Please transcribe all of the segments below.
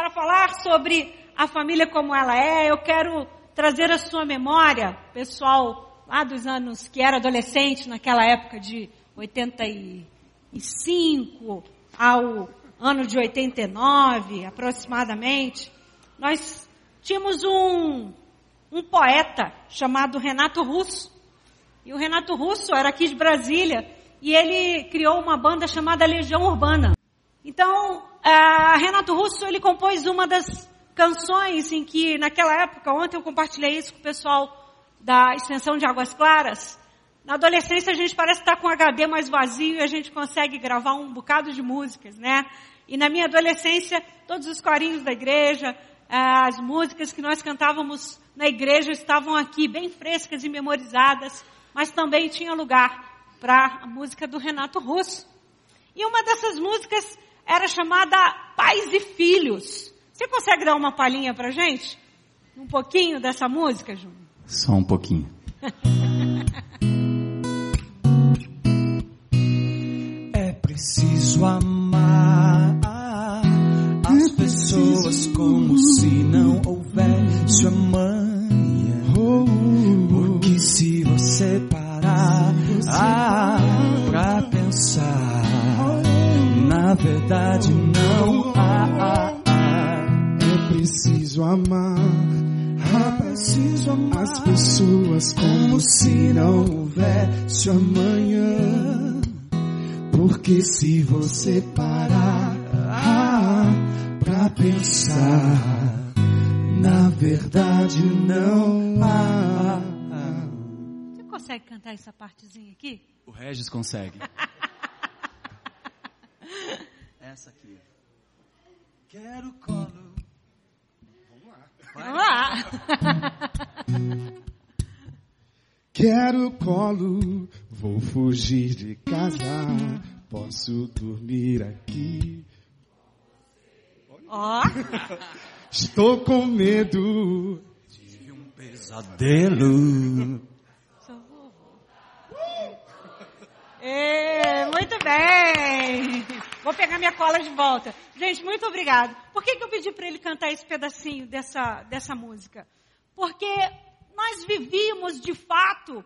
para falar sobre a família como ela é, eu quero trazer a sua memória, pessoal lá dos anos que era adolescente, naquela época de 85 ao ano de 89, aproximadamente, nós tínhamos um, um poeta chamado Renato Russo. E o Renato Russo era aqui de Brasília e ele criou uma banda chamada Legião Urbana. Então, Renato Russo, ele compôs uma das canções em que, naquela época, ontem eu compartilhei isso com o pessoal da extensão de Águas Claras. Na adolescência a gente parece estar com o HD mais vazio e a gente consegue gravar um bocado de músicas, né? E na minha adolescência, todos os corinhos da igreja, as músicas que nós cantávamos na igreja estavam aqui bem frescas e memorizadas, mas também tinha lugar para a música do Renato Russo. E uma dessas músicas era chamada Pais e Filhos. Você consegue dar uma palhinha pra gente? Um pouquinho dessa música, Júnior? Só um pouquinho. é preciso amar as pessoas como se não houvesse amanhã. Verdade não há. É preciso amar. É preciso amar as pessoas como se não houvesse amanhã. Porque se você parar pra pensar, na verdade não há. Você consegue cantar essa partezinha aqui? O Regis consegue. Essa aqui. Quero colo. Vamos lá. Vamos lá. Quero colo, vou fugir de casa, posso dormir aqui. Ó. Oh. Estou com medo. Tive um pesadelo. É, muito bem. Vou pegar minha cola de volta. Gente, muito obrigado. Por que, que eu pedi para ele cantar esse pedacinho dessa, dessa música? Porque nós vivíamos, de fato,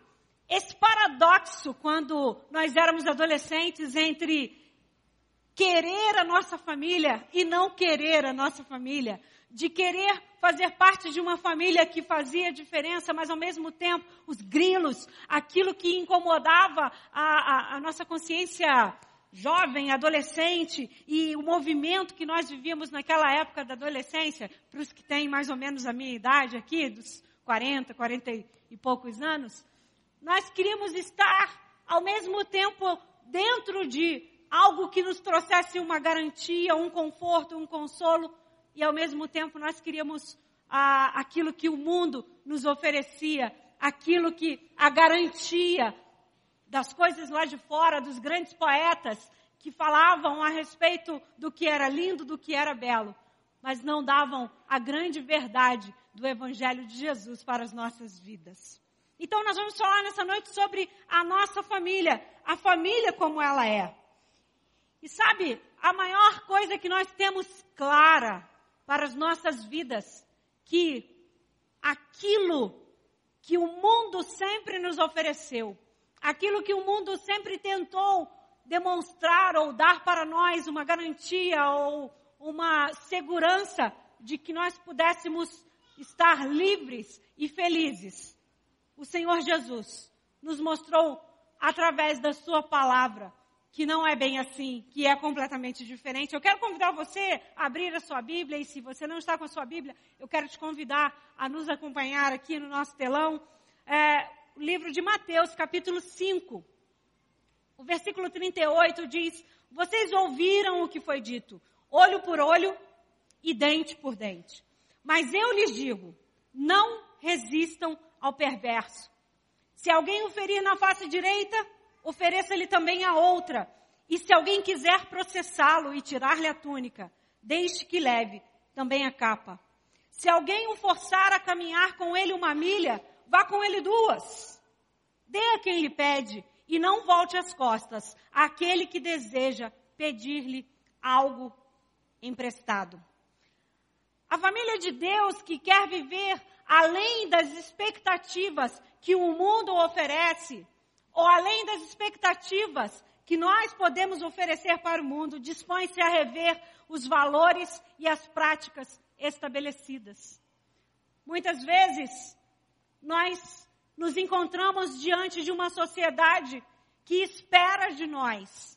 esse paradoxo quando nós éramos adolescentes entre querer a nossa família e não querer a nossa família. De querer fazer parte de uma família que fazia diferença, mas ao mesmo tempo os grilos, aquilo que incomodava a, a, a nossa consciência jovem, adolescente e o movimento que nós vivíamos naquela época da adolescência, para os que têm mais ou menos a minha idade aqui, dos 40, 40 e poucos anos, nós queríamos estar ao mesmo tempo dentro de algo que nos trouxesse uma garantia, um conforto, um consolo, e ao mesmo tempo nós queríamos ah, aquilo que o mundo nos oferecia, aquilo que a garantia das coisas lá de fora, dos grandes poetas que falavam a respeito do que era lindo, do que era belo, mas não davam a grande verdade do Evangelho de Jesus para as nossas vidas. Então nós vamos falar nessa noite sobre a nossa família, a família como ela é. E sabe, a maior coisa que nós temos clara para as nossas vidas que aquilo que o mundo sempre nos ofereceu, aquilo que o mundo sempre tentou demonstrar ou dar para nós uma garantia ou uma segurança de que nós pudéssemos estar livres e felizes. O Senhor Jesus nos mostrou através da sua palavra que não é bem assim, que é completamente diferente. Eu quero convidar você a abrir a sua Bíblia e se você não está com a sua Bíblia, eu quero te convidar a nos acompanhar aqui no nosso telão. É, o livro de Mateus, capítulo 5. O versículo 38 diz: Vocês ouviram o que foi dito, olho por olho e dente por dente. Mas eu lhes digo: não resistam ao perverso. Se alguém o ferir na face direita, ofereça-lhe também a outra. E se alguém quiser processá-lo e tirar-lhe a túnica, deixe que leve também a capa. Se alguém o forçar a caminhar com ele uma milha, vá com ele duas. Dê a quem lhe pede e não volte as costas àquele que deseja pedir-lhe algo emprestado. A família de Deus que quer viver além das expectativas que o mundo oferece, ou além das expectativas que nós podemos oferecer para o mundo, dispõe-se a rever os valores e as práticas estabelecidas. Muitas vezes, nós nos encontramos diante de uma sociedade que espera de nós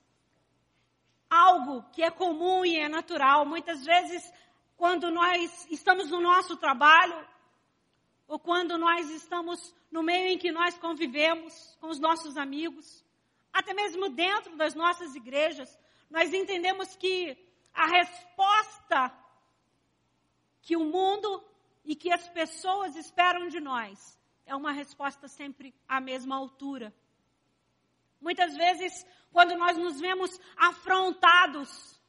algo que é comum e é natural. Muitas vezes, quando nós estamos no nosso trabalho, ou quando nós estamos no meio em que nós convivemos com os nossos amigos, até mesmo dentro das nossas igrejas, nós entendemos que a resposta que o mundo e que as pessoas esperam de nós é uma resposta sempre à mesma altura. Muitas vezes, quando nós nos vemos afrontados,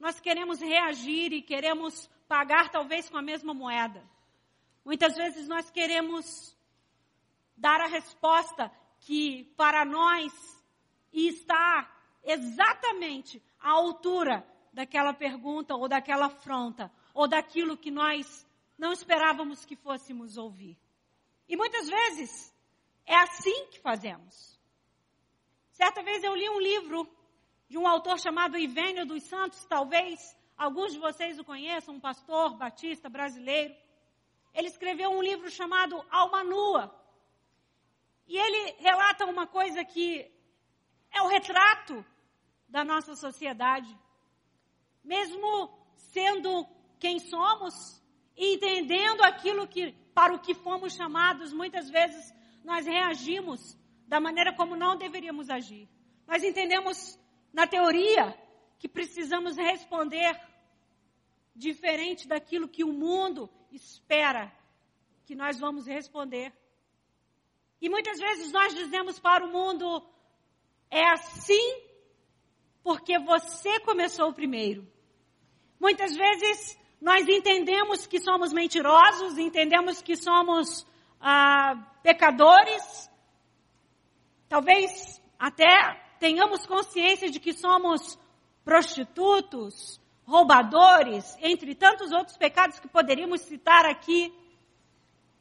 nós queremos reagir e queremos pagar talvez com a mesma moeda. Muitas vezes nós queremos dar a resposta que para nós está exatamente à altura daquela pergunta ou daquela afronta ou daquilo que nós não esperávamos que fôssemos ouvir. E muitas vezes é assim que fazemos. Certa vez eu li um livro de um autor chamado Ivênio dos Santos, talvez alguns de vocês o conheçam, um pastor batista brasileiro. Ele escreveu um livro chamado Alma Nua. E ele relata uma coisa que é o retrato da nossa sociedade. Mesmo sendo quem somos, entendendo aquilo que para o que fomos chamados, muitas vezes nós reagimos da maneira como não deveríamos agir. Nós entendemos na teoria que precisamos responder diferente daquilo que o mundo espera que nós vamos responder. E muitas vezes nós dizemos para o mundo: é assim porque você começou primeiro. Muitas vezes nós entendemos que somos mentirosos, entendemos que somos ah, pecadores, talvez até tenhamos consciência de que somos prostitutos, roubadores, entre tantos outros pecados que poderíamos citar aqui.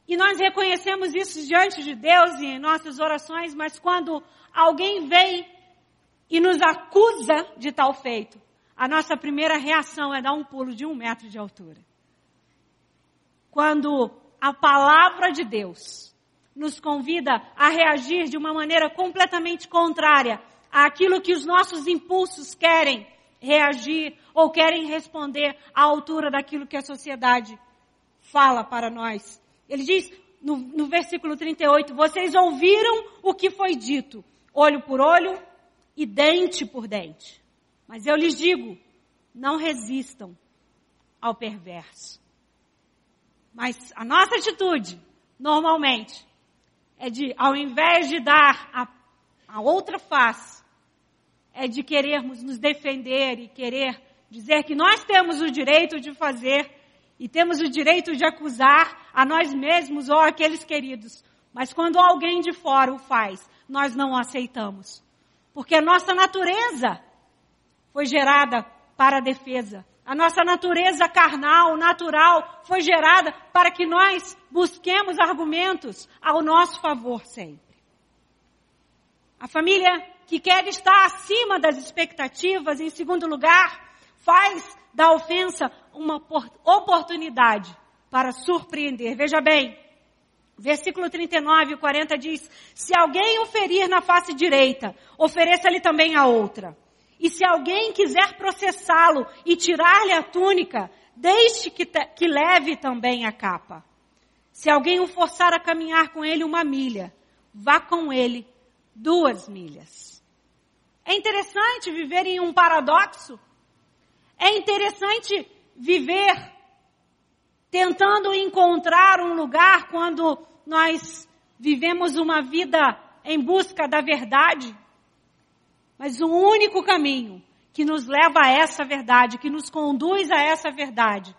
E nós reconhecemos isso diante de Deus e em nossas orações, mas quando alguém vem e nos acusa de tal feito, a nossa primeira reação é dar um pulo de um metro de altura. Quando a palavra de Deus nos convida a reagir de uma maneira completamente contrária àquilo que os nossos impulsos querem reagir ou querem responder à altura daquilo que a sociedade fala para nós. Ele diz no, no versículo 38, vocês ouviram o que foi dito, olho por olho e dente por dente. Mas eu lhes digo, não resistam ao perverso. Mas a nossa atitude, normalmente, é de, ao invés de dar a, a outra face, é de querermos nos defender e querer dizer que nós temos o direito de fazer e temos o direito de acusar a nós mesmos ou aqueles queridos. Mas quando alguém de fora o faz, nós não aceitamos. Porque a nossa natureza foi gerada para a defesa. A nossa natureza carnal, natural, foi gerada para que nós busquemos argumentos ao nosso favor sempre. A família que quer estar acima das expectativas, em segundo lugar, faz da ofensa uma oportunidade para surpreender. Veja bem, versículo 39 e 40 diz: Se alguém o ferir na face direita, ofereça-lhe também a outra. E se alguém quiser processá-lo e tirar-lhe a túnica, deixe que, que leve também a capa. Se alguém o forçar a caminhar com ele uma milha, vá com ele duas milhas. É interessante viver em um paradoxo. É interessante viver tentando encontrar um lugar quando nós vivemos uma vida em busca da verdade. Mas o único caminho que nos leva a essa verdade, que nos conduz a essa verdade,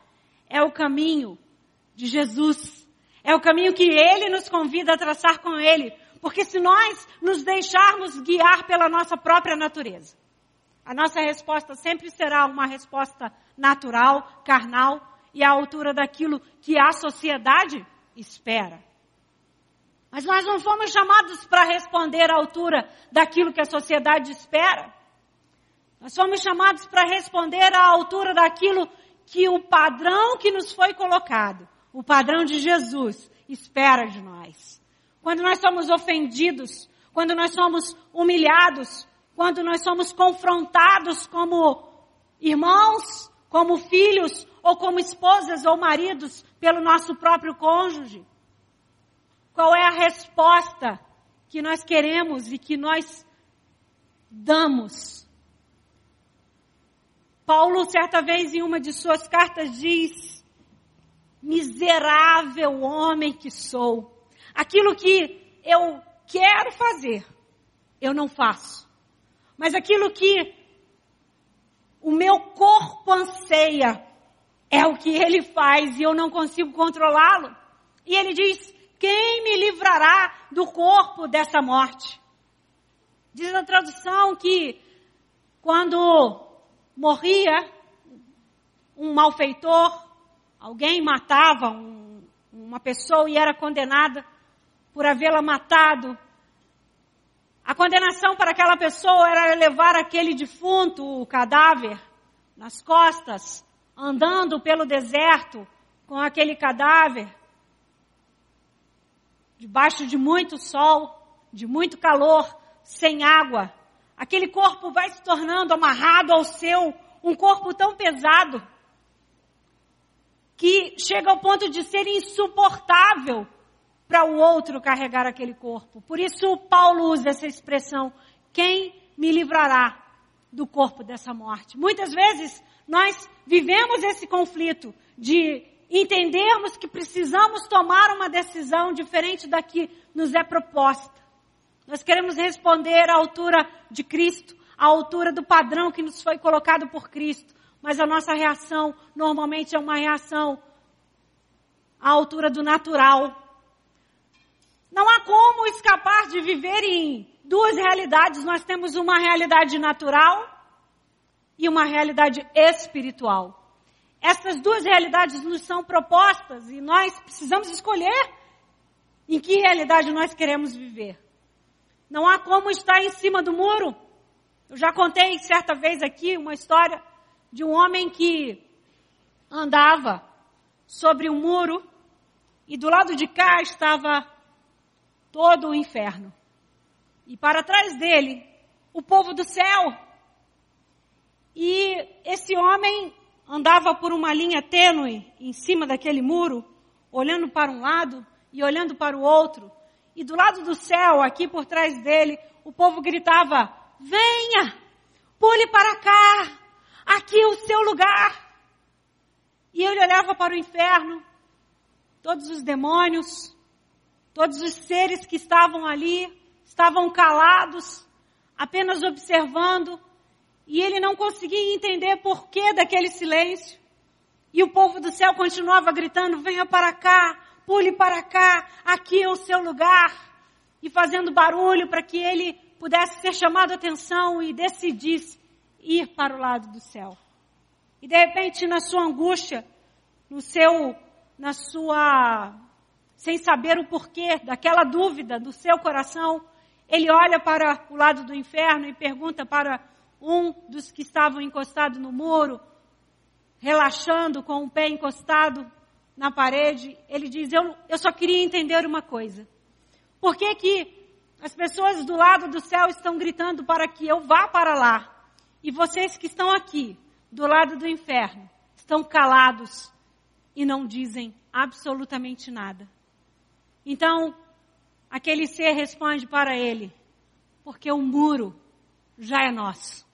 é o caminho de Jesus. É o caminho que Ele nos convida a traçar com Ele. Porque se nós nos deixarmos guiar pela nossa própria natureza, a nossa resposta sempre será uma resposta natural, carnal, e à altura daquilo que a sociedade espera. Mas nós não fomos chamados para responder à altura daquilo que a sociedade espera. Nós fomos chamados para responder à altura daquilo que o padrão que nos foi colocado, o padrão de Jesus, espera de nós. Quando nós somos ofendidos, quando nós somos humilhados, quando nós somos confrontados como irmãos, como filhos, ou como esposas ou maridos pelo nosso próprio cônjuge. Qual é a resposta que nós queremos e que nós damos? Paulo, certa vez, em uma de suas cartas, diz: Miserável homem que sou. Aquilo que eu quero fazer, eu não faço. Mas aquilo que o meu corpo anseia, é o que ele faz e eu não consigo controlá-lo. E ele diz: quem me livrará do corpo dessa morte? Diz a tradução que quando morria um malfeitor, alguém matava um, uma pessoa e era condenada por havê-la matado. A condenação para aquela pessoa era levar aquele defunto, o cadáver, nas costas, andando pelo deserto com aquele cadáver debaixo de muito sol, de muito calor, sem água. Aquele corpo vai se tornando amarrado ao seu, um corpo tão pesado que chega ao ponto de ser insuportável para o outro carregar aquele corpo. Por isso Paulo usa essa expressão: quem me livrará do corpo dessa morte? Muitas vezes nós vivemos esse conflito de entendermos que precisamos tomar uma decisão diferente da que nos é proposta. Nós queremos responder à altura de Cristo, à altura do padrão que nos foi colocado por Cristo, mas a nossa reação normalmente é uma reação à altura do natural. Não há como escapar de viver em duas realidades. Nós temos uma realidade natural e uma realidade espiritual. Essas duas realidades nos são propostas e nós precisamos escolher em que realidade nós queremos viver. Não há como estar em cima do muro. Eu já contei certa vez aqui uma história de um homem que andava sobre um muro e do lado de cá estava todo o inferno. E para trás dele, o povo do céu. E esse homem andava por uma linha tênue em cima daquele muro, olhando para um lado e olhando para o outro. E do lado do céu, aqui por trás dele, o povo gritava: Venha, pule para cá, aqui é o seu lugar. E ele olhava para o inferno, todos os demônios, todos os seres que estavam ali, estavam calados, apenas observando e ele não conseguia entender por que daquele silêncio. E o povo do céu continuava gritando: venha para cá, pule para cá, aqui é o seu lugar. E fazendo barulho para que ele pudesse ser chamado a atenção e decidisse ir para o lado do céu. E de repente, na sua angústia, no seu, na sua, sem saber o porquê daquela dúvida do seu coração, ele olha para o lado do inferno e pergunta para um dos que estavam encostados no muro, relaxando com o pé encostado na parede, ele diz: Eu, eu só queria entender uma coisa. Por que, que as pessoas do lado do céu estão gritando para que eu vá para lá? E vocês que estão aqui, do lado do inferno, estão calados e não dizem absolutamente nada. Então, aquele ser responde para ele: Porque o muro já é nosso.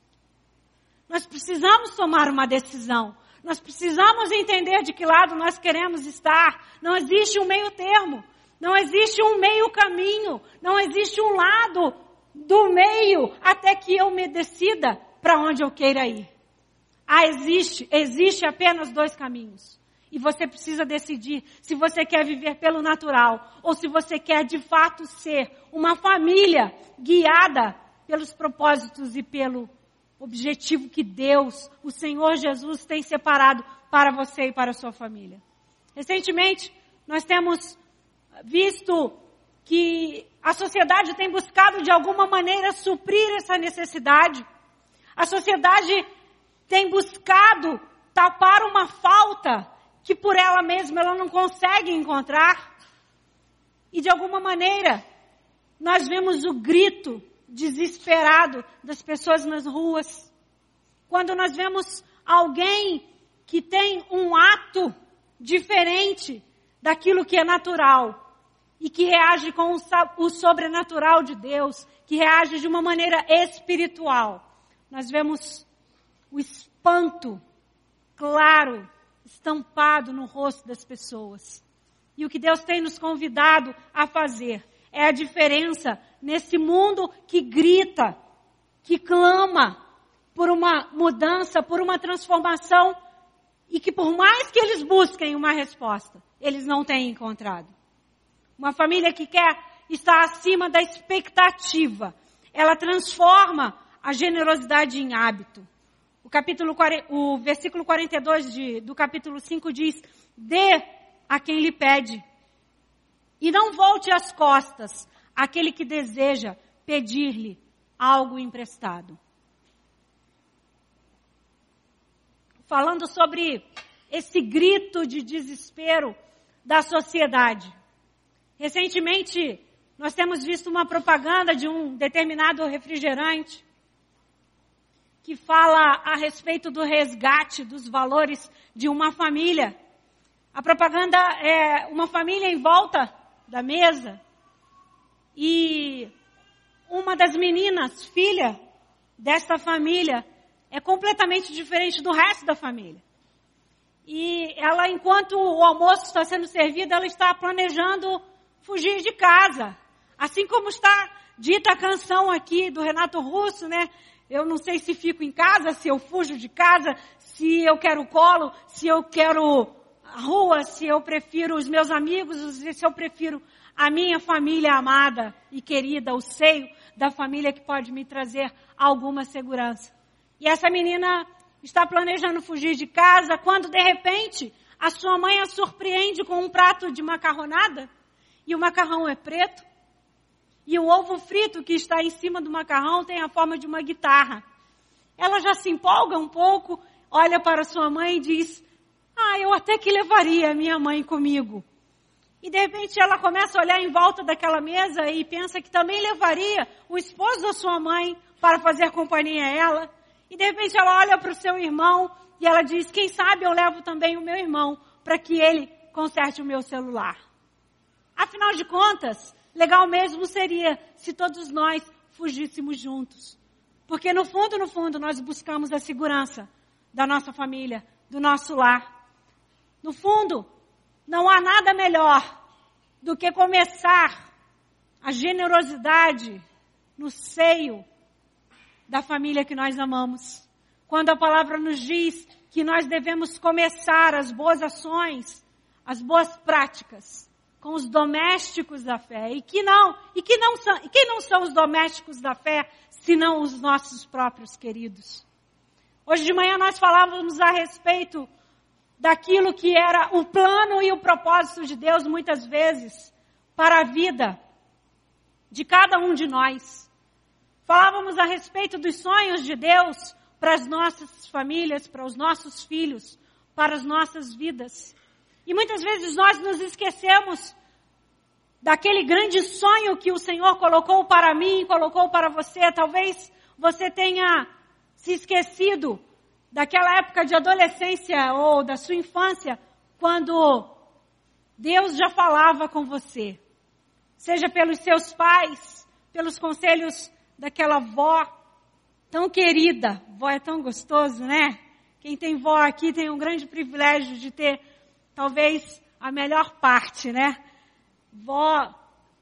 Nós precisamos tomar uma decisão. Nós precisamos entender de que lado nós queremos estar. Não existe um meio termo. Não existe um meio caminho. Não existe um lado do meio até que eu me decida para onde eu queira ir. Ah, existe, existe apenas dois caminhos. E você precisa decidir se você quer viver pelo natural ou se você quer de fato ser uma família guiada pelos propósitos e pelo objetivo que Deus, o Senhor Jesus, tem separado para você e para a sua família. Recentemente, nós temos visto que a sociedade tem buscado de alguma maneira suprir essa necessidade. A sociedade tem buscado tapar uma falta que por ela mesma ela não consegue encontrar. E de alguma maneira, nós vemos o grito desesperado das pessoas nas ruas. Quando nós vemos alguém que tem um ato diferente daquilo que é natural e que reage com o sobrenatural de Deus, que reage de uma maneira espiritual. Nós vemos o espanto claro estampado no rosto das pessoas. E o que Deus tem nos convidado a fazer é a diferença nesse mundo que grita, que clama por uma mudança, por uma transformação e que por mais que eles busquem uma resposta, eles não têm encontrado. Uma família que quer estar acima da expectativa, ela transforma a generosidade em hábito. O capítulo, o versículo 42 de, do capítulo 5 diz, dê a quem lhe pede. E não volte as costas àquele que deseja pedir-lhe algo emprestado. Falando sobre esse grito de desespero da sociedade. Recentemente, nós temos visto uma propaganda de um determinado refrigerante que fala a respeito do resgate dos valores de uma família. A propaganda é uma família em volta da mesa e uma das meninas, filha desta família, é completamente diferente do resto da família. E ela, enquanto o almoço está sendo servido, ela está planejando fugir de casa. Assim como está dita a canção aqui do Renato Russo, né? Eu não sei se fico em casa, se eu fujo de casa, se eu quero colo, se eu quero a rua, se eu prefiro os meus amigos, se eu prefiro a minha família amada e querida, o seio da família que pode me trazer alguma segurança. E essa menina está planejando fugir de casa quando de repente a sua mãe a surpreende com um prato de macarronada e o macarrão é preto e o ovo frito que está em cima do macarrão tem a forma de uma guitarra. Ela já se empolga um pouco, olha para sua mãe e diz: ah, eu até que levaria a minha mãe comigo. E de repente ela começa a olhar em volta daquela mesa e pensa que também levaria o esposo da sua mãe para fazer companhia a ela. E de repente ela olha para o seu irmão e ela diz: Quem sabe eu levo também o meu irmão para que ele conserte o meu celular. Afinal de contas, legal mesmo seria se todos nós fugíssemos juntos. Porque no fundo, no fundo, nós buscamos a segurança da nossa família, do nosso lar. No fundo, não há nada melhor do que começar a generosidade no seio da família que nós amamos. Quando a palavra nos diz que nós devemos começar as boas ações, as boas práticas com os domésticos da fé e que não, e que não são, e quem não são os domésticos da fé, senão os nossos próprios queridos. Hoje de manhã nós falávamos a respeito daquilo que era o plano e o propósito de Deus muitas vezes para a vida de cada um de nós. Falávamos a respeito dos sonhos de Deus para as nossas famílias, para os nossos filhos, para as nossas vidas. E muitas vezes nós nos esquecemos daquele grande sonho que o Senhor colocou para mim, colocou para você. Talvez você tenha se esquecido daquela época de adolescência ou da sua infância, quando Deus já falava com você. Seja pelos seus pais, pelos conselhos daquela vó tão querida. Vó é tão gostoso, né? Quem tem vó aqui tem um grande privilégio de ter talvez a melhor parte, né? Vó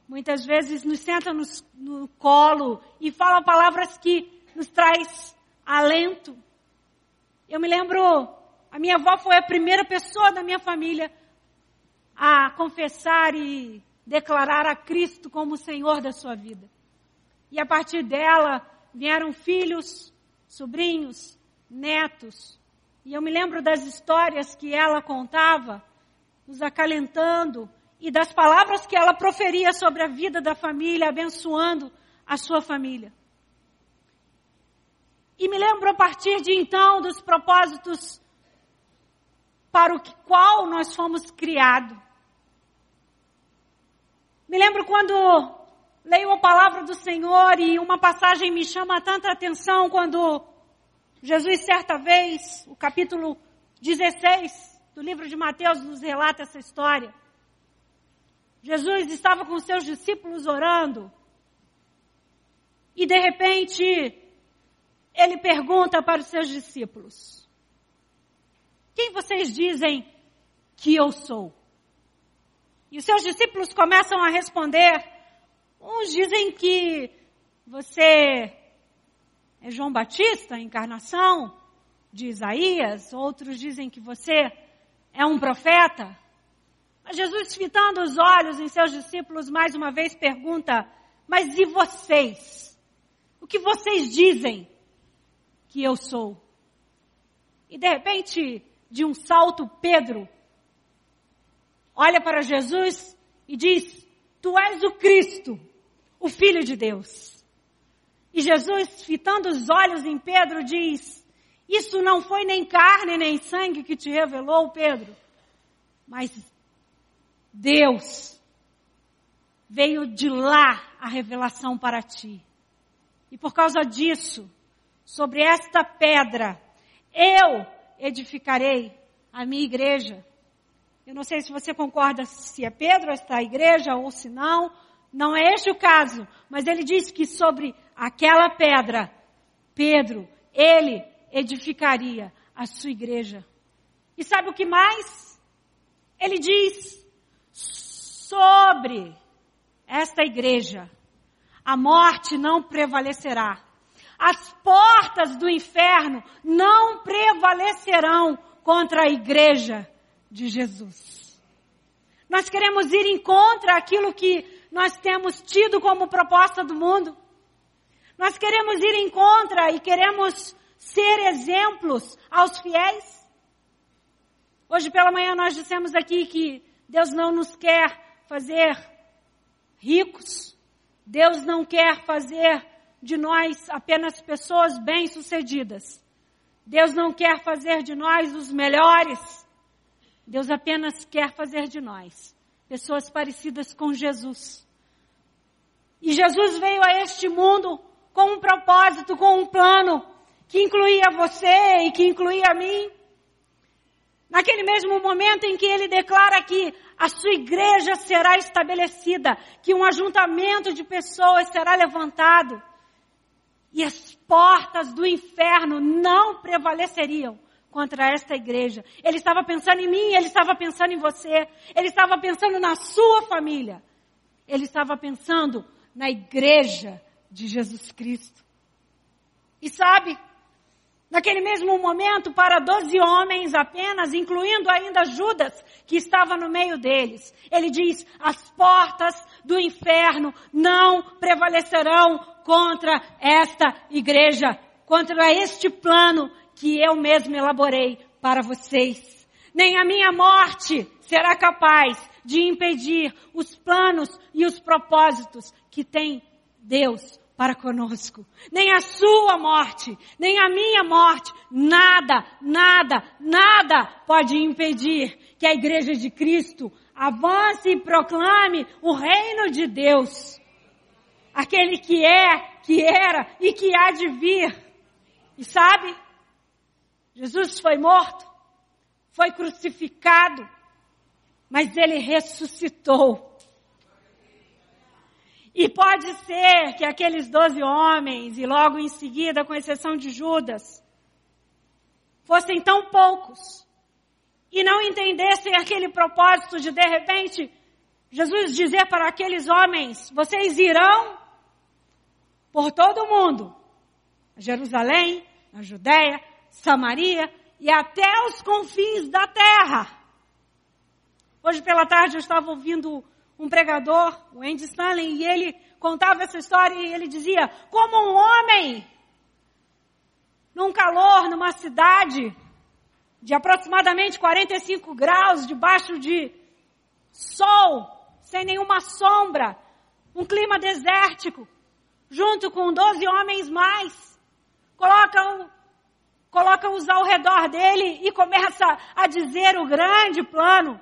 muitas vezes nos senta no, no colo e fala palavras que nos traz alento, eu me lembro, a minha avó foi a primeira pessoa da minha família a confessar e declarar a Cristo como o Senhor da sua vida. E a partir dela vieram filhos sobrinhos, netos. E eu me lembro das histórias que ela contava, nos acalentando, e das palavras que ela proferia sobre a vida da família, abençoando a sua família. E me lembro a partir de então dos propósitos para o qual nós fomos criados. Me lembro quando leio a palavra do Senhor e uma passagem me chama tanta atenção quando Jesus, certa vez, o capítulo 16 do livro de Mateus nos relata essa história. Jesus estava com seus discípulos orando e de repente ele pergunta para os seus discípulos: Quem vocês dizem que eu sou? E os seus discípulos começam a responder Uns dizem que você é João Batista, encarnação de Isaías, outros dizem que você é um profeta. Mas Jesus, fitando os olhos em seus discípulos, mais uma vez pergunta: Mas e vocês? O que vocês dizem que eu sou? E de repente, de um salto, Pedro olha para Jesus e diz: Tu és o Cristo, o Filho de Deus. E Jesus, fitando os olhos em Pedro, diz: Isso não foi nem carne nem sangue que te revelou, Pedro, mas Deus veio de lá a revelação para ti. E por causa disso, sobre esta pedra, eu edificarei a minha igreja. Eu não sei se você concorda se é Pedro esta igreja ou se não, não é este o caso, mas ele diz que sobre aquela pedra, Pedro, ele edificaria a sua igreja. E sabe o que mais? Ele diz sobre esta igreja, a morte não prevalecerá. As portas do inferno não prevalecerão contra a igreja de Jesus. Nós queremos ir em contra aquilo que nós temos tido como proposta do mundo. Nós queremos ir em contra e queremos ser exemplos aos fiéis. Hoje pela manhã nós dissemos aqui que Deus não nos quer fazer ricos. Deus não quer fazer de nós apenas pessoas bem-sucedidas. Deus não quer fazer de nós os melhores. Deus apenas quer fazer de nós pessoas parecidas com Jesus. E Jesus veio a este mundo com um propósito, com um plano que incluía você e que incluía mim. Naquele mesmo momento em que ele declara que a sua igreja será estabelecida, que um ajuntamento de pessoas será levantado e as portas do inferno não prevaleceriam contra esta igreja. Ele estava pensando em mim, ele estava pensando em você, ele estava pensando na sua família, ele estava pensando na igreja de Jesus Cristo. E sabe, naquele mesmo momento, para doze homens apenas, incluindo ainda Judas, que estava no meio deles, ele diz: as portas do inferno não prevalecerão contra esta igreja, contra este plano que eu mesmo elaborei para vocês. Nem a minha morte será capaz de impedir os planos e os propósitos que tem Deus para conosco. Nem a sua morte, nem a minha morte, nada, nada, nada pode impedir que a igreja de Cristo avance e proclame o reino de Deus. Aquele que é, que era e que há de vir. E sabe? Jesus foi morto, foi crucificado, mas ele ressuscitou. E pode ser que aqueles doze homens, e logo em seguida, com exceção de Judas, fossem tão poucos e não entendessem aquele propósito de, de repente, Jesus dizer para aqueles homens: vocês irão por todo o mundo, Jerusalém, a Judéia, Samaria e até os confins da terra. Hoje pela tarde eu estava ouvindo um pregador, o Andy Stanley, e ele contava essa história e ele dizia: como um homem num calor, numa cidade de aproximadamente 45 graus, debaixo de sol, sem nenhuma sombra, um clima desértico, junto com 12 homens mais, colocam coloca-os ao redor dele e começa a dizer o grande plano,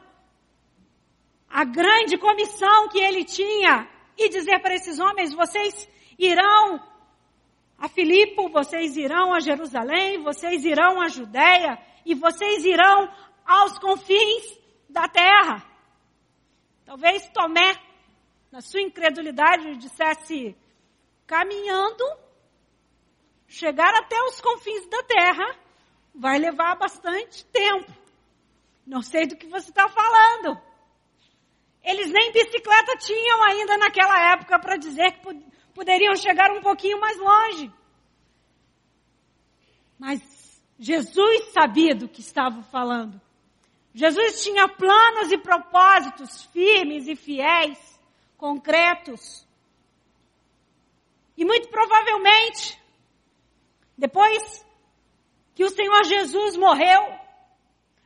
a grande comissão que ele tinha, e dizer para esses homens: vocês irão a Filipe, vocês irão a Jerusalém, vocês irão à Judéia e vocês irão aos confins da terra. Talvez Tomé, na sua incredulidade, dissesse: caminhando chegar até os confins da terra vai levar bastante tempo. Não sei do que você está falando. Eles nem bicicleta tinham ainda naquela época para dizer que poderiam chegar um pouquinho mais longe. Mas Jesus sabia do que estava falando. Jesus tinha planos e propósitos firmes e fiéis, concretos. E muito provavelmente, depois que o Senhor Jesus morreu,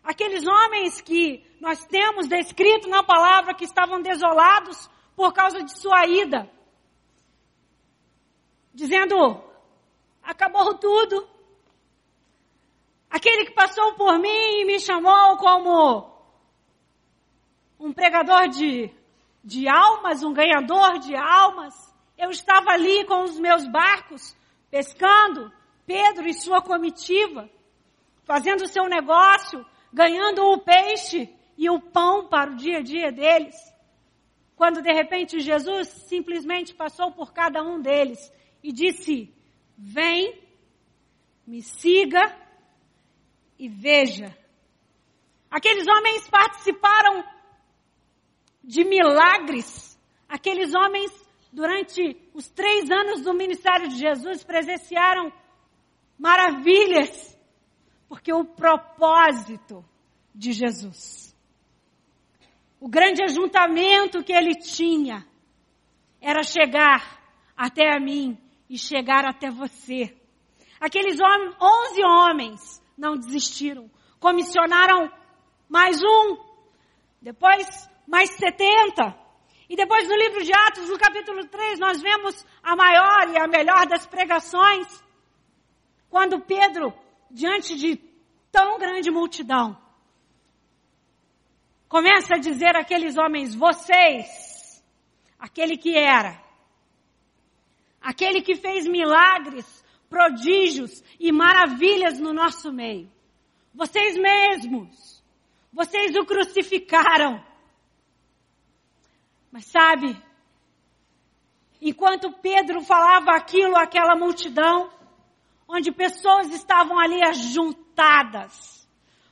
aqueles homens que nós temos descrito na palavra que estavam desolados por causa de sua ida, dizendo: acabou tudo. Aquele que passou por mim e me chamou como um pregador de, de almas, um ganhador de almas. Eu estava ali com os meus barcos, pescando, Pedro e sua comitiva, fazendo seu negócio, ganhando o peixe e o pão para o dia a dia deles. Quando de repente Jesus simplesmente passou por cada um deles e disse: Vem, me siga e veja. Aqueles homens participaram de milagres. Aqueles homens, durante os três anos do ministério de Jesus, presenciaram maravilhas, porque o propósito de Jesus, o grande ajuntamento que ele tinha, era chegar até a mim e chegar até você. Aqueles onze homens não desistiram, comissionaram mais um, depois mais setenta. E depois no livro de Atos, no capítulo 3, nós vemos a maior e a melhor das pregações, quando Pedro, diante de tão grande multidão, começa a dizer àqueles homens: vocês, aquele que era, aquele que fez milagres, prodígios e maravilhas no nosso meio, vocês mesmos, vocês o crucificaram. Mas sabe, enquanto Pedro falava aquilo àquela multidão, onde pessoas estavam ali ajuntadas.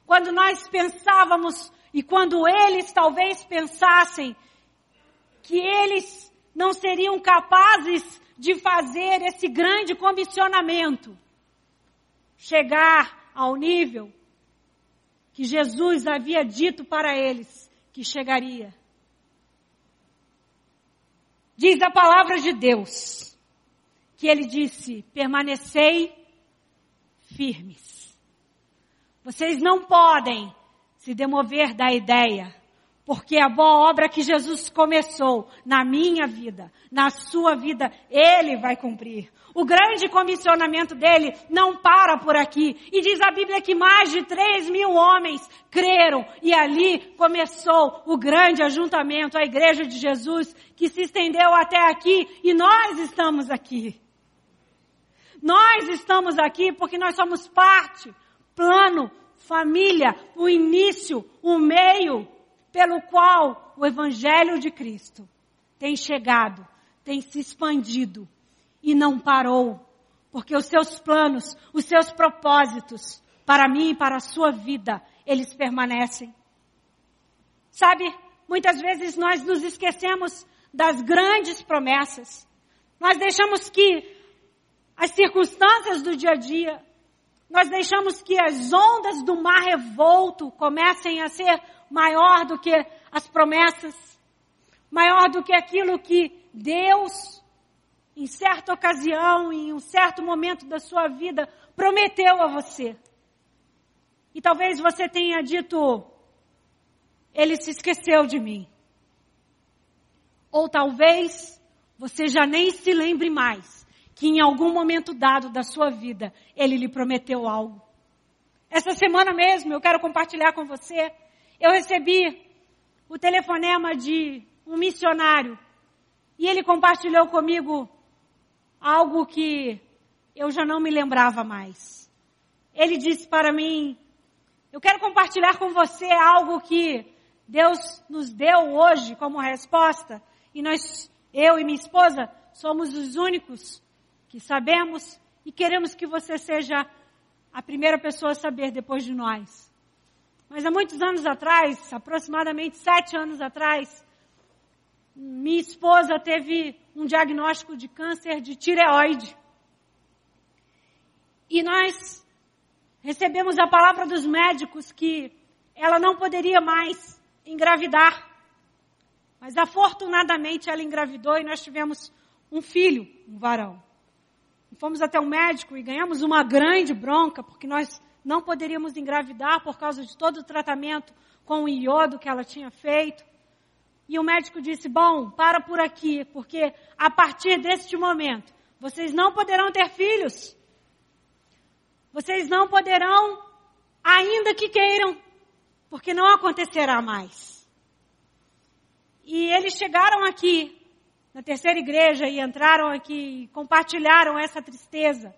Quando nós pensávamos e quando eles talvez pensassem que eles não seriam capazes de fazer esse grande comissionamento, chegar ao nível que Jesus havia dito para eles que chegaria. Diz a palavra de Deus que ele disse: permanecei firmes. Vocês não podem se demover da ideia, porque a boa obra que Jesus começou na minha vida, na sua vida, Ele vai cumprir. O grande comissionamento dele não para por aqui. E diz a Bíblia que mais de 3 mil homens creram. E ali começou o grande ajuntamento, a igreja de Jesus, que se estendeu até aqui. E nós estamos aqui. Nós estamos aqui porque nós somos parte, plano, família, o início, o meio pelo qual o Evangelho de Cristo tem chegado, tem se expandido e não parou. Porque os seus planos, os seus propósitos para mim e para a sua vida, eles permanecem. Sabe, muitas vezes nós nos esquecemos das grandes promessas. Nós deixamos que as circunstâncias do dia a dia. Nós deixamos que as ondas do mar revolto comecem a ser maior do que as promessas, maior do que aquilo que Deus, em certa ocasião, em um certo momento da sua vida, prometeu a você. E talvez você tenha dito, ele se esqueceu de mim. Ou talvez você já nem se lembre mais que em algum momento dado da sua vida ele lhe prometeu algo. Essa semana mesmo eu quero compartilhar com você. Eu recebi o telefonema de um missionário e ele compartilhou comigo algo que eu já não me lembrava mais. Ele disse para mim: Eu quero compartilhar com você algo que Deus nos deu hoje como resposta e nós, eu e minha esposa, somos os únicos que sabemos e queremos que você seja a primeira pessoa a saber depois de nós. Mas há muitos anos atrás, aproximadamente sete anos atrás, minha esposa teve um diagnóstico de câncer de tireoide. E nós recebemos a palavra dos médicos que ela não poderia mais engravidar. Mas afortunadamente ela engravidou e nós tivemos um filho, um varão. Fomos até o médico e ganhamos uma grande bronca, porque nós não poderíamos engravidar por causa de todo o tratamento com o iodo que ela tinha feito. E o médico disse: Bom, para por aqui, porque a partir deste momento vocês não poderão ter filhos. Vocês não poderão, ainda que queiram, porque não acontecerá mais. E eles chegaram aqui na terceira igreja e entraram aqui e compartilharam essa tristeza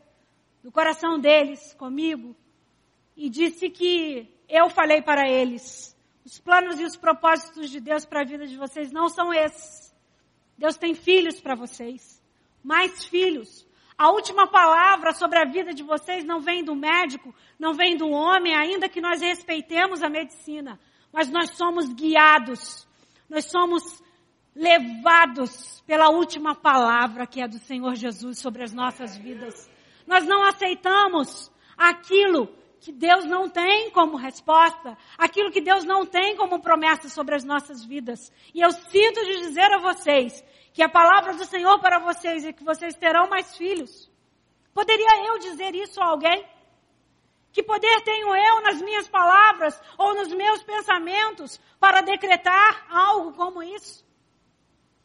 do coração deles comigo e disse que eu falei para eles: os planos e os propósitos de Deus para a vida de vocês não são esses. Deus tem filhos para vocês, mais filhos. A última palavra sobre a vida de vocês não vem do médico, não vem do homem, ainda que nós respeitemos a medicina, mas nós somos guiados, nós somos levados pela última palavra que é do Senhor Jesus sobre as nossas vidas. Nós não aceitamos aquilo que Deus não tem como resposta, aquilo que Deus não tem como promessa sobre as nossas vidas. E eu sinto de dizer a vocês que a palavra do Senhor para vocês é que vocês terão mais filhos. Poderia eu dizer isso a alguém? Que poder tenho eu nas minhas palavras ou nos meus pensamentos para decretar algo como isso?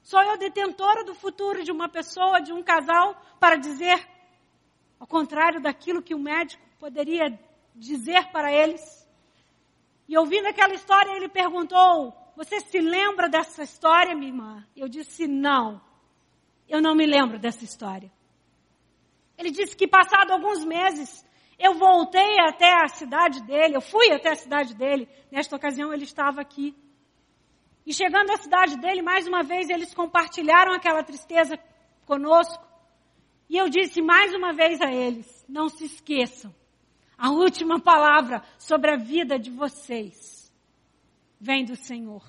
Sou eu detentora do futuro de uma pessoa, de um casal, para dizer ao contrário daquilo que o médico poderia dizer para eles? E ouvindo aquela história, ele perguntou: Você se lembra dessa história, minha irmã? Eu disse: Não, eu não me lembro dessa história. Ele disse que, passado alguns meses, eu voltei até a cidade dele, eu fui até a cidade dele. Nesta ocasião, ele estava aqui. E chegando à cidade dele, mais uma vez eles compartilharam aquela tristeza conosco. E eu disse mais uma vez a eles: não se esqueçam, a última palavra sobre a vida de vocês vem do Senhor.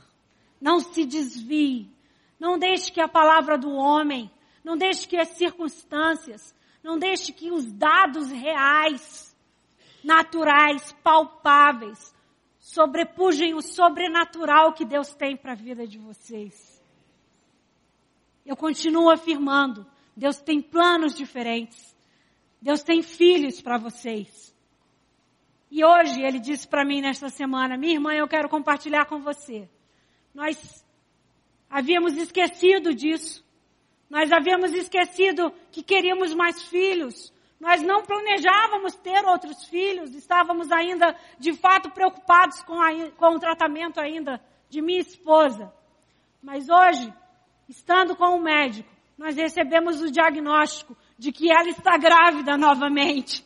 Não se desvie. Não deixe que a palavra do homem, não deixe que as circunstâncias, não deixe que os dados reais, naturais, palpáveis, sobrepujem o sobrenatural que Deus tem para a vida de vocês. Eu continuo afirmando, Deus tem planos diferentes. Deus tem filhos para vocês. E hoje ele disse para mim nesta semana, minha irmã, eu quero compartilhar com você. Nós havíamos esquecido disso. Nós havíamos esquecido que queríamos mais filhos. Nós não planejávamos ter outros filhos, estávamos ainda, de fato, preocupados com, a, com o tratamento ainda de minha esposa. Mas hoje, estando com o médico, nós recebemos o diagnóstico de que ela está grávida novamente.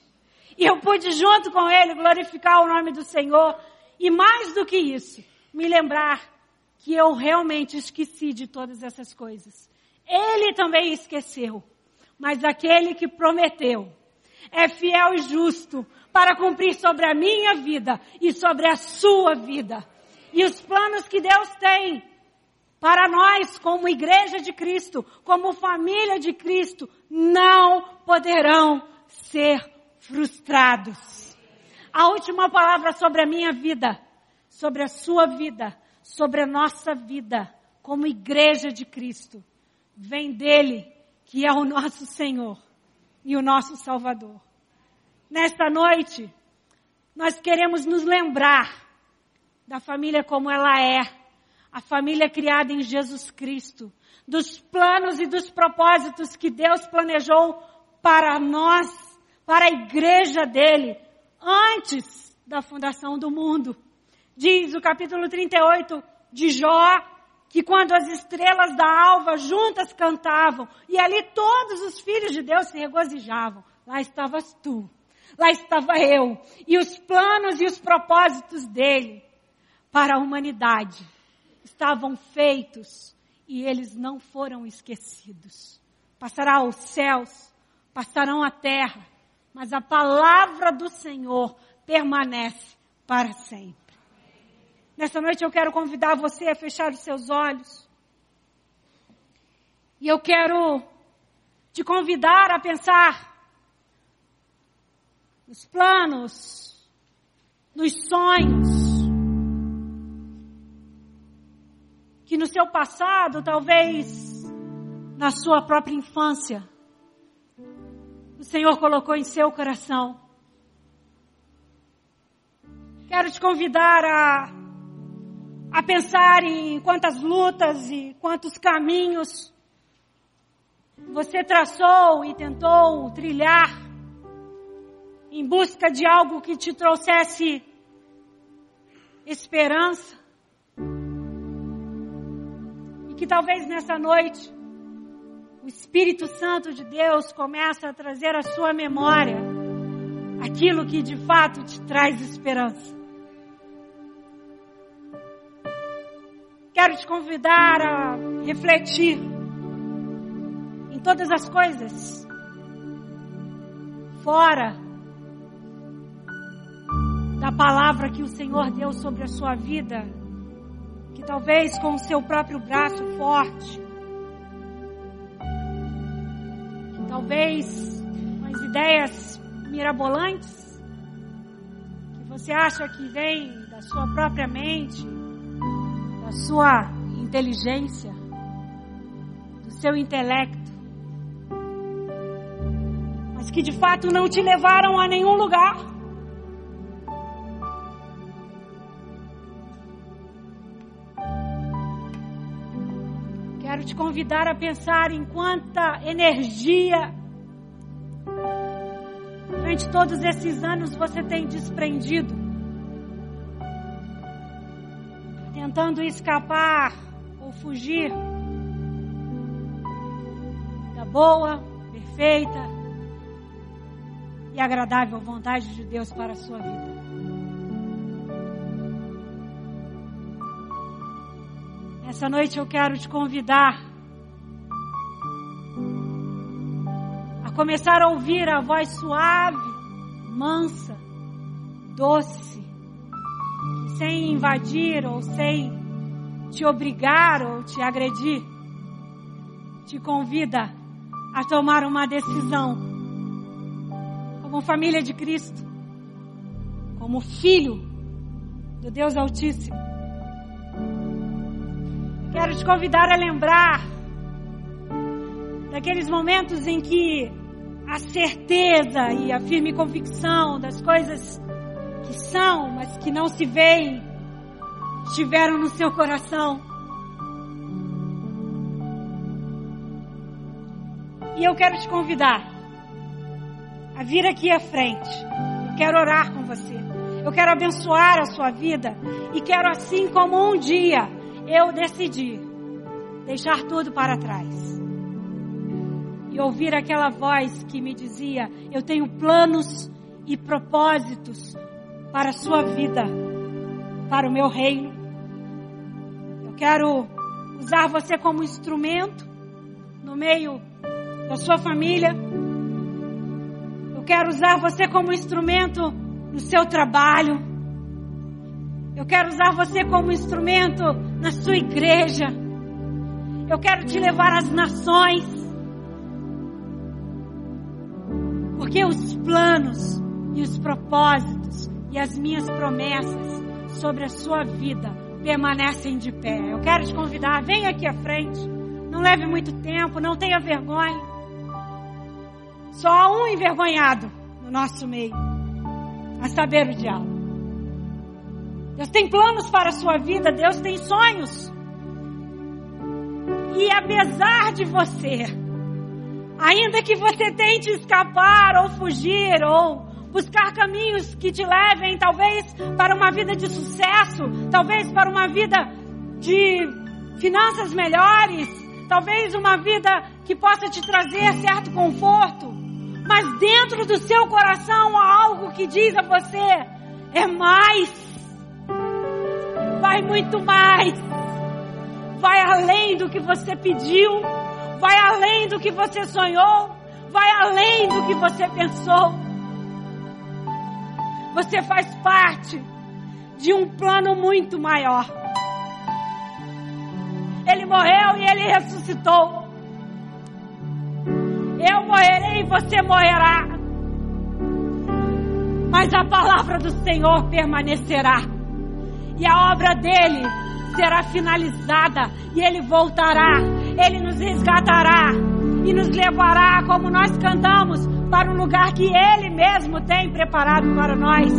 E eu pude, junto com ele, glorificar o nome do Senhor. E mais do que isso, me lembrar que eu realmente esqueci de todas essas coisas. Ele também esqueceu. Mas aquele que prometeu, é fiel e justo para cumprir sobre a minha vida e sobre a sua vida. E os planos que Deus tem para nós, como igreja de Cristo, como família de Cristo, não poderão ser frustrados. A última palavra sobre a minha vida, sobre a sua vida, sobre a nossa vida, como igreja de Cristo, vem dele, que é o nosso Senhor e o nosso Salvador. Nesta noite, nós queremos nos lembrar da família como ela é, a família criada em Jesus Cristo, dos planos e dos propósitos que Deus planejou para nós, para a igreja dele, antes da fundação do mundo. Diz o capítulo 38 de Jó, que quando as estrelas da alva juntas cantavam, e ali todos os filhos de Deus se regozijavam, lá estavas tu, lá estava eu, e os planos e os propósitos dele para a humanidade estavam feitos e eles não foram esquecidos. Passará os céus, passarão a terra, mas a palavra do Senhor permanece para sempre. Nessa noite eu quero convidar você a fechar os seus olhos. E eu quero te convidar a pensar nos planos, nos sonhos, que no seu passado, talvez na sua própria infância, o Senhor colocou em seu coração. Quero te convidar a, a pensar em quantas lutas e quantos caminhos você traçou e tentou trilhar em busca de algo que te trouxesse esperança. E que talvez nessa noite o Espírito Santo de Deus começa a trazer à sua memória aquilo que de fato te traz esperança. Quero te convidar a refletir em todas as coisas fora da palavra que o Senhor deu sobre a sua vida, que talvez com o seu próprio braço forte talvez umas ideias mirabolantes que você acha que vem da sua própria mente, da sua inteligência, do seu intelecto, mas que de fato não te levaram a nenhum lugar. Quero te convidar a pensar em quanta energia durante todos esses anos você tem desprendido, tentando escapar ou fugir da boa, perfeita e agradável vontade de Deus para a sua vida. Essa noite eu quero te convidar a começar a ouvir a voz suave, mansa, doce, sem invadir ou sem te obrigar ou te agredir, te convida a tomar uma decisão. Como família de Cristo, como filho do Deus Altíssimo Quero te convidar a lembrar daqueles momentos em que a certeza e a firme convicção das coisas que são, mas que não se veem, estiveram no seu coração. E eu quero te convidar a vir aqui à frente. Eu quero orar com você. Eu quero abençoar a sua vida. E quero, assim como um dia eu decidi deixar tudo para trás e ouvir aquela voz que me dizia: Eu tenho planos e propósitos para a sua vida, para o meu reino. Eu quero usar você como instrumento no meio da sua família. Eu quero usar você como instrumento no seu trabalho. Eu quero usar você como instrumento na sua igreja. Eu quero te levar às nações. Porque os planos e os propósitos e as minhas promessas sobre a sua vida permanecem de pé. Eu quero te convidar, venha aqui à frente. Não leve muito tempo, não tenha vergonha. Só há um envergonhado no no nosso meio, a saber o diálogo. Deus tem planos para a sua vida, Deus tem sonhos. E apesar de você, ainda que você tente escapar ou fugir ou buscar caminhos que te levem talvez para uma vida de sucesso, talvez para uma vida de finanças melhores, talvez uma vida que possa te trazer certo conforto, mas dentro do seu coração há algo que diz a você: é mais, vai muito mais, vai além do que você pediu, vai além do que você sonhou, vai além do que você pensou. Você faz parte de um plano muito maior. Ele morreu e ele ressuscitou. Eu morrerei e você morrerá. Mas a palavra do Senhor permanecerá. E a obra dele será finalizada. E ele voltará. Ele nos resgatará. E nos levará, como nós cantamos, para o lugar que Ele mesmo tem preparado para nós.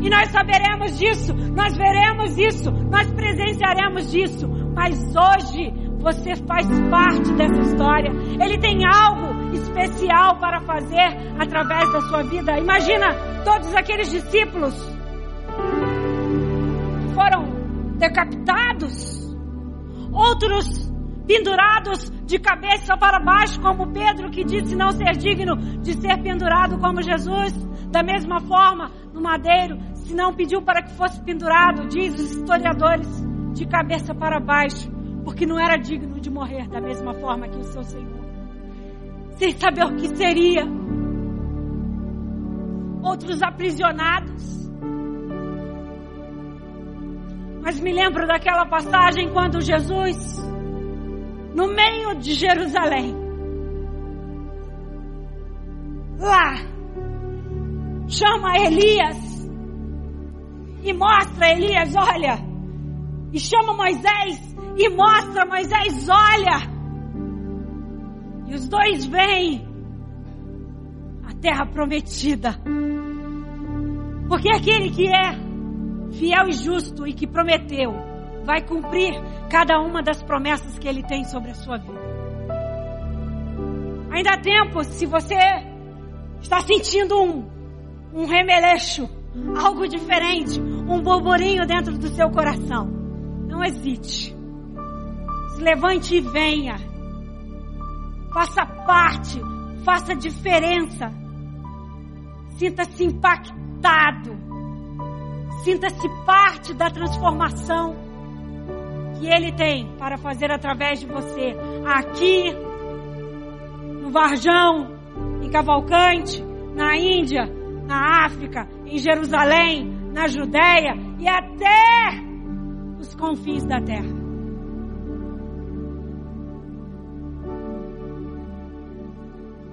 E nós saberemos disso, nós veremos isso, nós presenciaremos disso. Mas hoje você faz parte dessa história. Ele tem algo especial para fazer através da sua vida. Imagina todos aqueles discípulos foram decapitados, outros pendurados de cabeça para baixo, como Pedro que disse não ser digno de ser pendurado como Jesus. Da mesma forma, no madeiro, se não pediu para que fosse pendurado, diz os historiadores, de cabeça para baixo, porque não era digno de morrer da mesma forma que o seu Senhor. Sem saber o que seria. Outros aprisionados. Mas me lembro daquela passagem quando Jesus no meio de Jerusalém. Lá, chama Elias e mostra Elias, olha, e chama Moisés e mostra Moisés, olha. E os dois vêm a terra prometida. Porque aquele que é fiel e justo e que prometeu, vai cumprir cada uma das promessas que Ele tem sobre a sua vida. Ainda há tempo, se você está sentindo um, um remeleixo, algo diferente, um burburinho dentro do seu coração, não hesite. Se levante e venha. Faça parte, faça diferença. Sinta-se impactado. Sinta-se parte da transformação que Ele tem para fazer através de você aqui, no Varjão, em Cavalcante, na Índia, na África, em Jerusalém, na Judéia e até os confins da terra.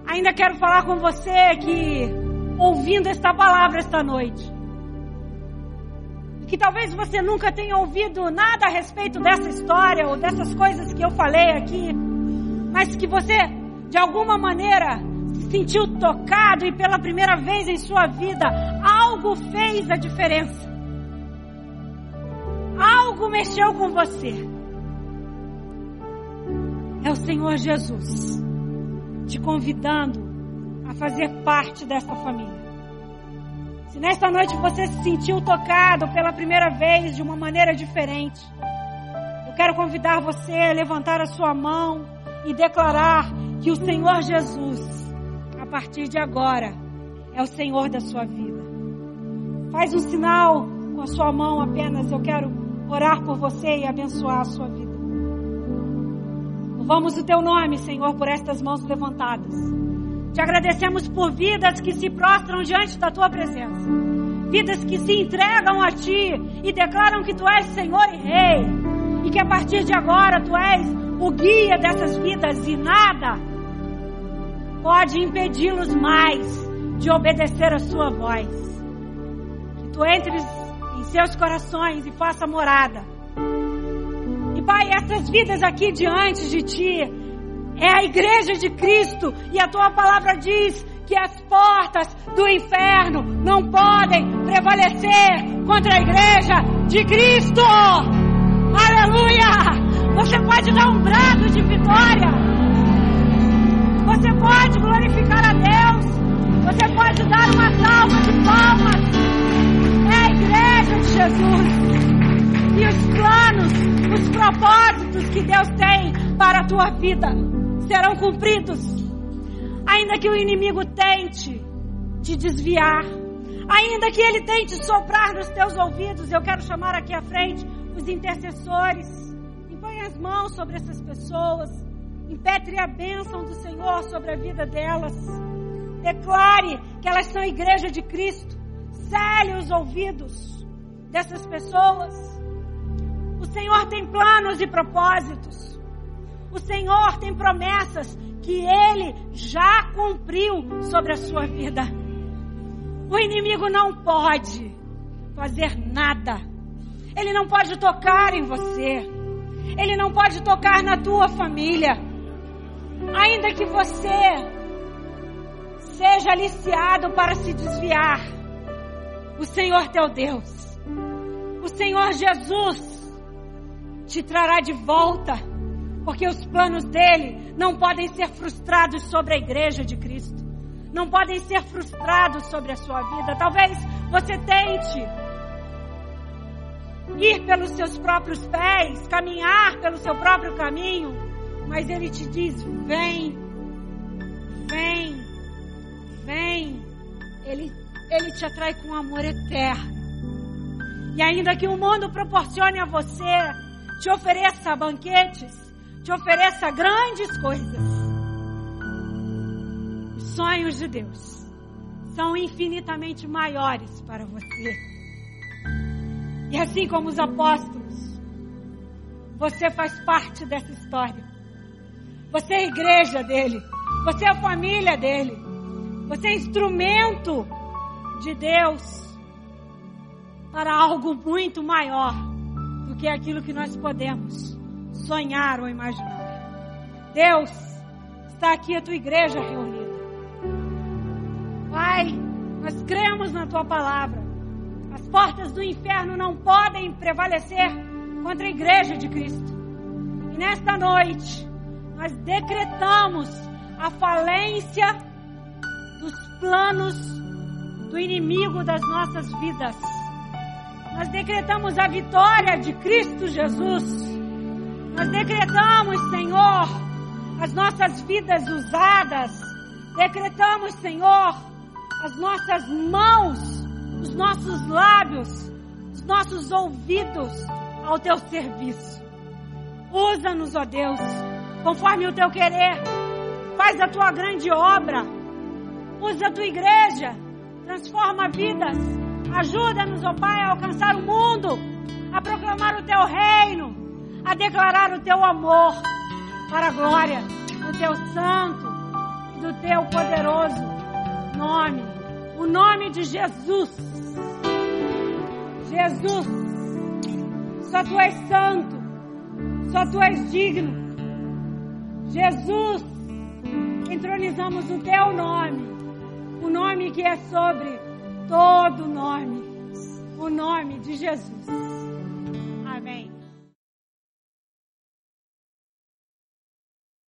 Ainda quero falar com você que, ouvindo esta palavra esta noite, que talvez você nunca tenha ouvido nada a respeito dessa história ou dessas coisas que eu falei aqui, mas que você, de alguma maneira, se sentiu tocado e pela primeira vez em sua vida, algo fez a diferença. Algo mexeu com você. É o Senhor Jesus te convidando a fazer parte dessa família. Se nesta noite você se sentiu tocado pela primeira vez de uma maneira diferente, eu quero convidar você a levantar a sua mão e declarar que o Senhor Jesus, a partir de agora, é o Senhor da sua vida. Faz um sinal com a sua mão apenas, eu quero orar por você e abençoar a sua vida. Louvamos o teu nome, Senhor, por estas mãos levantadas. Te agradecemos por vidas que se prostram diante da tua presença. Vidas que se entregam a ti e declaram que tu és Senhor e Rei. E que a partir de agora tu és o guia dessas vidas e nada pode impedi-los mais de obedecer a sua voz. Que tu entres em seus corações e faça morada. E Pai, essas vidas aqui diante de ti, é a igreja de Cristo e a tua palavra diz que as portas do inferno não podem prevalecer contra a igreja de Cristo. Aleluia! Você pode dar um brado de vitória. Você pode glorificar a Deus. Você pode dar uma salva de palmas. É a igreja de Jesus. E os planos, os propósitos que Deus tem para a tua vida serão cumpridos. Ainda que o inimigo tente te desviar, ainda que ele tente soprar nos teus ouvidos, eu quero chamar aqui à frente os intercessores. Impõe as mãos sobre essas pessoas. Impetre a bênção do Senhor sobre a vida delas. Declare que elas são igreja de Cristo. Cele os ouvidos dessas pessoas. O Senhor tem planos e propósitos. O Senhor tem promessas que Ele já cumpriu sobre a sua vida. O inimigo não pode fazer nada. Ele não pode tocar em você. Ele não pode tocar na tua família. Ainda que você seja aliciado para se desviar, o Senhor teu Deus, o Senhor Jesus, te trará de volta, porque os planos dele não podem ser frustrados sobre a igreja de Cristo, não podem ser frustrados sobre a sua vida. Talvez você tente ir pelos seus próprios pés, caminhar pelo seu próprio caminho, mas ele te diz: vem, vem, vem. Ele, ele te atrai com amor eterno. E ainda que o mundo proporcione a você, te ofereça banquetes, te ofereça grandes coisas, os sonhos de Deus são infinitamente maiores para você. E assim como os apóstolos, você faz parte dessa história. Você é a igreja dele. Você é a família dele. Você é instrumento de Deus para algo muito maior do que aquilo que nós podemos sonhar ou imaginar. Deus está aqui a tua igreja reunida. Pai, nós cremos na tua palavra. As portas do inferno não podem prevalecer contra a igreja de Cristo. E nesta noite, nós decretamos a falência dos planos do inimigo das nossas vidas. Nós decretamos a vitória de Cristo Jesus. Nós decretamos, Senhor, as nossas vidas usadas. Decretamos, Senhor, as nossas mãos, os nossos lábios, os nossos ouvidos ao teu serviço. Usa-nos, ó Deus, conforme o teu querer. Faz a tua grande obra. Usa a tua igreja. Transforma vidas. Ajuda-nos, ó Pai, a alcançar o mundo, a proclamar o teu reino, a declarar o teu amor para a glória do teu santo e do teu poderoso nome, o nome de Jesus. Jesus, só tu és santo, só tu és digno. Jesus, entronizamos o teu nome, o nome que é sobre todo nome, o nome de Jesus.